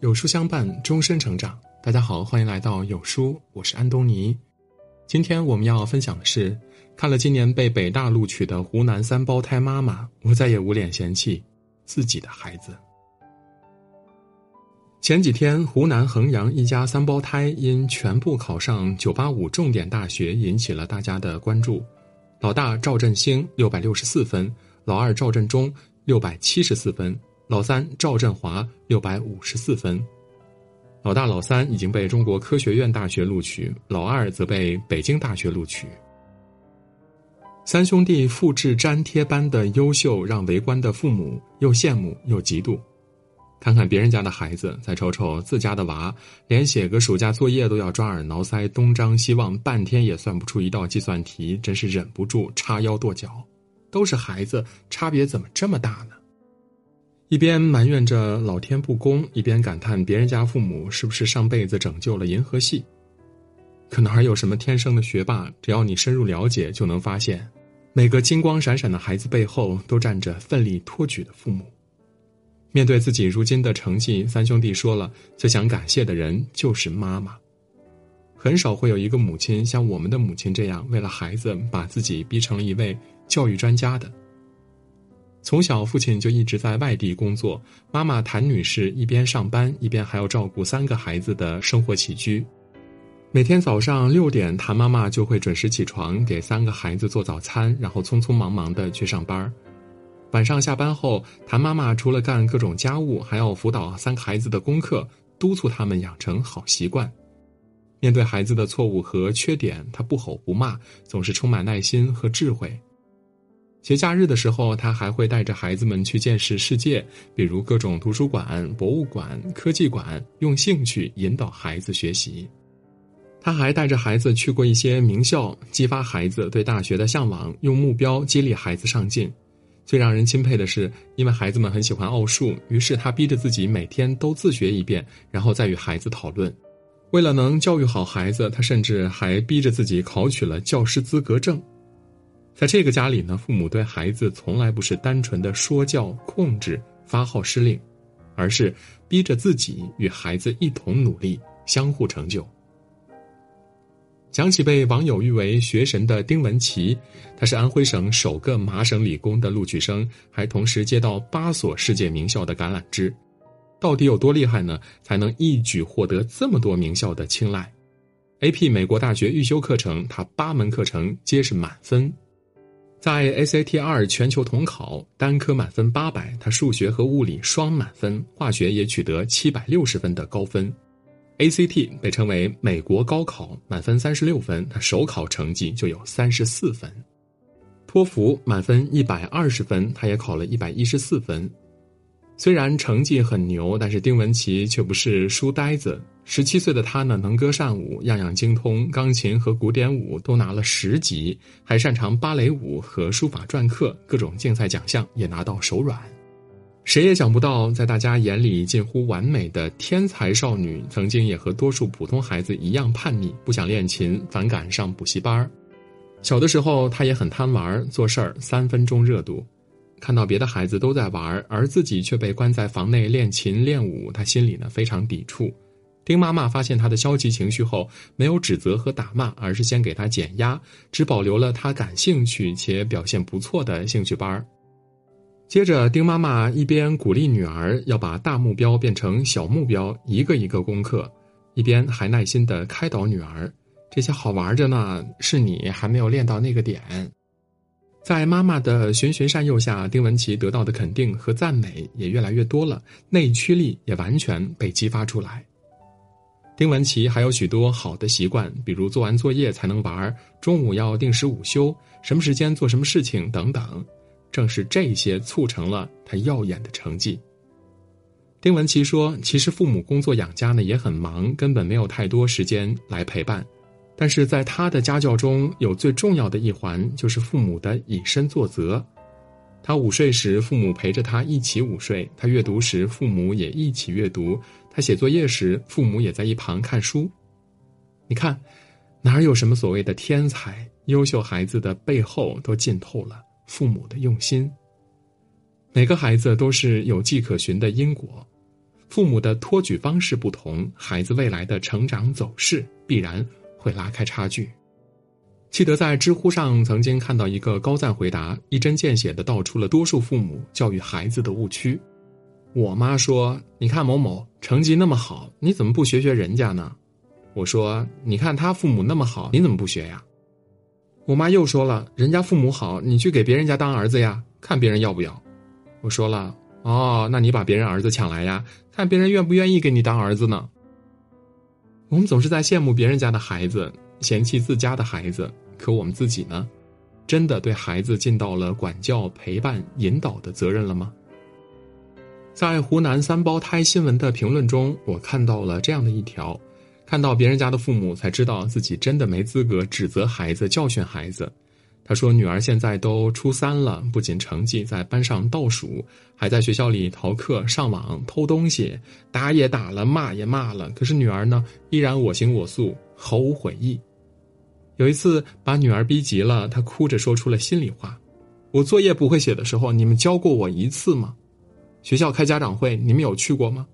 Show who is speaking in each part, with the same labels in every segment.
Speaker 1: 有书相伴，终身成长。大家好，欢迎来到有书，我是安东尼。今天我们要分享的是，看了今年被北大录取的湖南三胞胎妈妈，我再也无脸嫌弃自己的孩子。前几天，湖南衡阳一家三胞胎因全部考上985重点大学，引起了大家的关注。老大赵振兴六百六十四分，老二赵振中六百七十四分，老三赵振华六百五十四分。老大、老三已经被中国科学院大学录取，老二则被北京大学录取。三兄弟复制粘贴般的优秀，让围观的父母又羡慕又嫉妒。看看别人家的孩子，再瞅瞅自家的娃，连写个暑假作业都要抓耳挠腮、东张西望，半天也算不出一道计算题，真是忍不住叉腰跺脚。都是孩子，差别怎么这么大呢？一边埋怨着老天不公，一边感叹别人家父母是不是上辈子拯救了银河系？可哪有什么天生的学霸？只要你深入了解，就能发现，每个金光闪闪的孩子背后，都站着奋力托举的父母。面对自己如今的成绩，三兄弟说了，最想感谢的人就是妈妈。很少会有一个母亲像我们的母亲这样，为了孩子把自己逼成了一位教育专家的。从小，父亲就一直在外地工作。妈妈谭女士一边上班，一边还要照顾三个孩子的生活起居。每天早上六点，谭妈妈就会准时起床，给三个孩子做早餐，然后匆匆忙忙的去上班。晚上下班后，谭妈妈除了干各种家务，还要辅导三个孩子的功课，督促他们养成好习惯。面对孩子的错误和缺点，他不吼不骂，总是充满耐心和智慧。节假日的时候，他还会带着孩子们去见识世界，比如各种图书馆、博物馆、科技馆，用兴趣引导孩子学习。他还带着孩子去过一些名校，激发孩子对大学的向往，用目标激励孩子上进。最让人钦佩的是，因为孩子们很喜欢奥数，于是他逼着自己每天都自学一遍，然后再与孩子讨论。为了能教育好孩子，他甚至还逼着自己考取了教师资格证。在这个家里呢，父母对孩子从来不是单纯的说教、控制、发号施令，而是逼着自己与孩子一同努力，相互成就。讲起被网友誉为“学神”的丁文琪，他是安徽省首个麻省理工的录取生，还同时接到八所世界名校的橄榄枝，到底有多厉害呢？才能一举获得这么多名校的青睐？AP 美国大学预修课程，他八门课程皆是满分。在 SAT 二全球统考单科满分八百，他数学和物理双满分，化学也取得七百六十分的高分。ACT 被称为美国高考，满分三十六分，他首考成绩就有三十四分。托福满分一百二十分，他也考了一百一十四分。虽然成绩很牛，但是丁文琪却不是书呆子。十七岁的他呢，能歌善舞，样样精通，钢琴和古典舞都拿了十级，还擅长芭蕾舞和书法篆刻，各种竞赛奖项也拿到手软。谁也想不到，在大家眼里近乎完美的天才少女，曾经也和多数普通孩子一样叛逆，不想练琴，反感上补习班儿小的时候，她也很贪玩，做事儿三分钟热度。看到别的孩子都在玩，而自己却被关在房内练琴练舞，他心里呢非常抵触。丁妈妈发现他的消极情绪后，没有指责和打骂，而是先给他减压，只保留了他感兴趣且表现不错的兴趣班接着，丁妈妈一边鼓励女儿要把大目标变成小目标，一个一个攻克，一边还耐心的开导女儿：“这些好玩着呢，是你还没有练到那个点。”在妈妈的循循善诱下，丁文琪得到的肯定和赞美也越来越多了，内驱力也完全被激发出来。丁文琪还有许多好的习惯，比如做完作业才能玩，中午要定时午休，什么时间做什么事情等等。正是这些促成了他耀眼的成绩。丁文琪说：“其实父母工作养家呢也很忙，根本没有太多时间来陪伴。但是在他的家教中有最重要的一环，就是父母的以身作则。他午睡时，父母陪着他一起午睡；他阅读时，父母也一起阅读。”他写作业时，父母也在一旁看书。你看，哪有什么所谓的天才？优秀孩子的背后都浸透了父母的用心。每个孩子都是有迹可循的因果，父母的托举方式不同，孩子未来的成长走势必然会拉开差距。记得在知乎上曾经看到一个高赞回答，一针见血的道出了多数父母教育孩子的误区。我妈说：“你看某某成绩那么好，你怎么不学学人家呢？”我说：“你看他父母那么好，你怎么不学呀？”我妈又说了：“人家父母好，你去给别人家当儿子呀，看别人要不要。”我说了：“哦，那你把别人儿子抢来呀，看别人愿不愿意给你当儿子呢。”我们总是在羡慕别人家的孩子，嫌弃自家的孩子，可我们自己呢？真的对孩子尽到了管教、陪伴、引导的责任了吗？在湖南三胞胎新闻的评论中，我看到了这样的一条：看到别人家的父母，才知道自己真的没资格指责孩子、教训孩子。他说：“女儿现在都初三了，不仅成绩在班上倒数，还在学校里逃课、上网、偷东西，打也打了，骂也骂了。可是女儿呢，依然我行我素，毫无悔意。有一次把女儿逼急了，她哭着说出了心里话：我作业不会写的时候，你们教过我一次吗？”学校开家长会，你们有去过吗？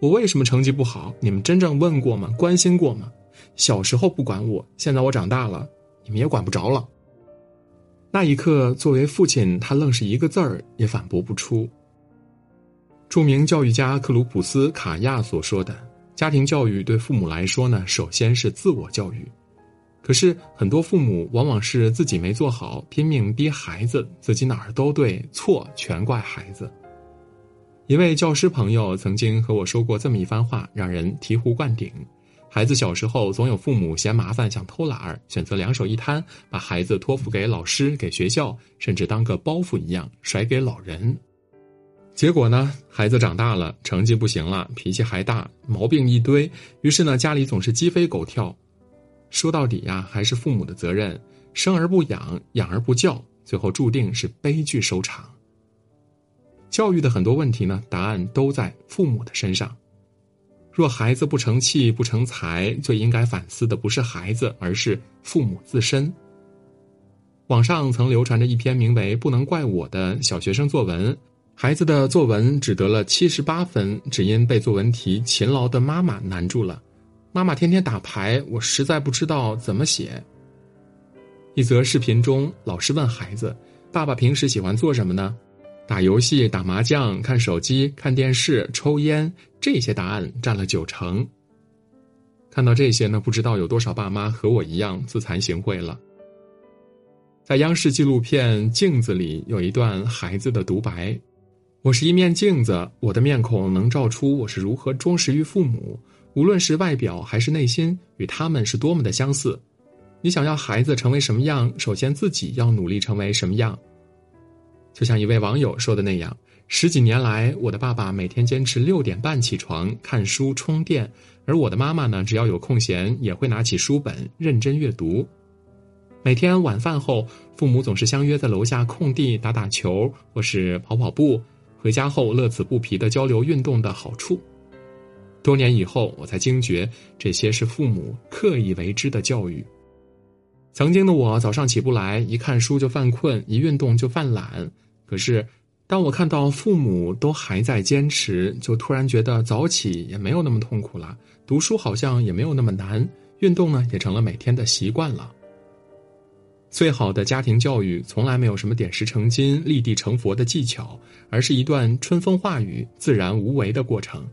Speaker 1: 我为什么成绩不好？你们真正问过吗？关心过吗？小时候不管我，现在我长大了，你们也管不着了。那一刻，作为父亲，他愣是一个字儿也反驳不出。著名教育家克鲁普斯卡亚所说的：“家庭教育对父母来说呢，首先是自我教育。可是很多父母往往是自己没做好，拼命逼孩子，自己哪儿都对，错全怪孩子。”一位教师朋友曾经和我说过这么一番话，让人醍醐灌顶：孩子小时候总有父母嫌麻烦想偷懒儿，选择两手一摊，把孩子托付给老师、给学校，甚至当个包袱一样甩给老人。结果呢，孩子长大了，成绩不行了，脾气还大，毛病一堆，于是呢，家里总是鸡飞狗跳。说到底呀，还是父母的责任，生而不养，养而不教，最后注定是悲剧收场。教育的很多问题呢，答案都在父母的身上。若孩子不成器不成才，最应该反思的不是孩子，而是父母自身。网上曾流传着一篇名为《不能怪我》的小学生作文，孩子的作文只得了七十八分，只因被作文题“勤劳的妈妈”难住了。妈妈天天打牌，我实在不知道怎么写。一则视频中，老师问孩子：“爸爸平时喜欢做什么呢？”打游戏、打麻将、看手机、看电视、抽烟，这些答案占了九成。看到这些呢，不知道有多少爸妈和我一样自惭形秽了。在央视纪录片《镜子》里，有一段孩子的独白：“我是一面镜子，我的面孔能照出我是如何忠实于父母，无论是外表还是内心，与他们是多么的相似。你想要孩子成为什么样，首先自己要努力成为什么样。”就像一位网友说的那样，十几年来，我的爸爸每天坚持六点半起床看书充电，而我的妈妈呢，只要有空闲，也会拿起书本认真阅读。每天晚饭后，父母总是相约在楼下空地打打球，或是跑跑步。回家后，乐此不疲的交流运动的好处。多年以后，我才惊觉，这些是父母刻意为之的教育。曾经的我，早上起不来，一看书就犯困，一运动就犯懒。可是，当我看到父母都还在坚持，就突然觉得早起也没有那么痛苦了，读书好像也没有那么难，运动呢也成了每天的习惯了。最好的家庭教育，从来没有什么点石成金、立地成佛的技巧，而是一段春风化雨、自然无为的过程。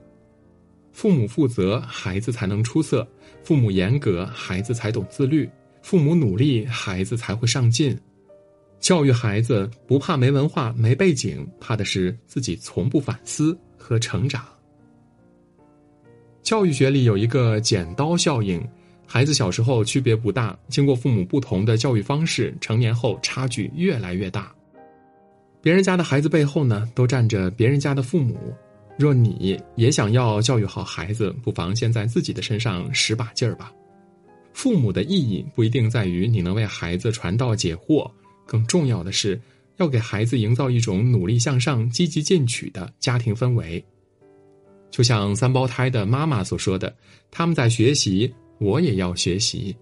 Speaker 1: 父母负责，孩子才能出色；父母严格，孩子才懂自律。父母努力，孩子才会上进。教育孩子不怕没文化、没背景，怕的是自己从不反思和成长。教育学里有一个剪刀效应：孩子小时候区别不大，经过父母不同的教育方式，成年后差距越来越大。别人家的孩子背后呢，都站着别人家的父母。若你也想要教育好孩子，不妨先在自己的身上使把劲儿吧。父母的意义不一定在于你能为孩子传道解惑，更重要的是要给孩子营造一种努力向上、积极进取的家庭氛围。就像三胞胎的妈妈所说的：“他们在学习，我也要学习。”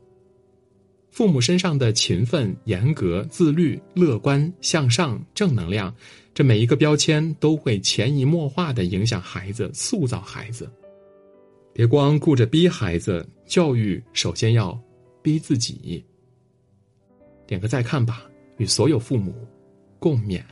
Speaker 1: 父母身上的勤奋、严格、自律、乐观、向上、正能量，这每一个标签都会潜移默化的影响孩子，塑造孩子。别光顾着逼孩子，教育首先要逼自己。点个再看吧，与所有父母共勉。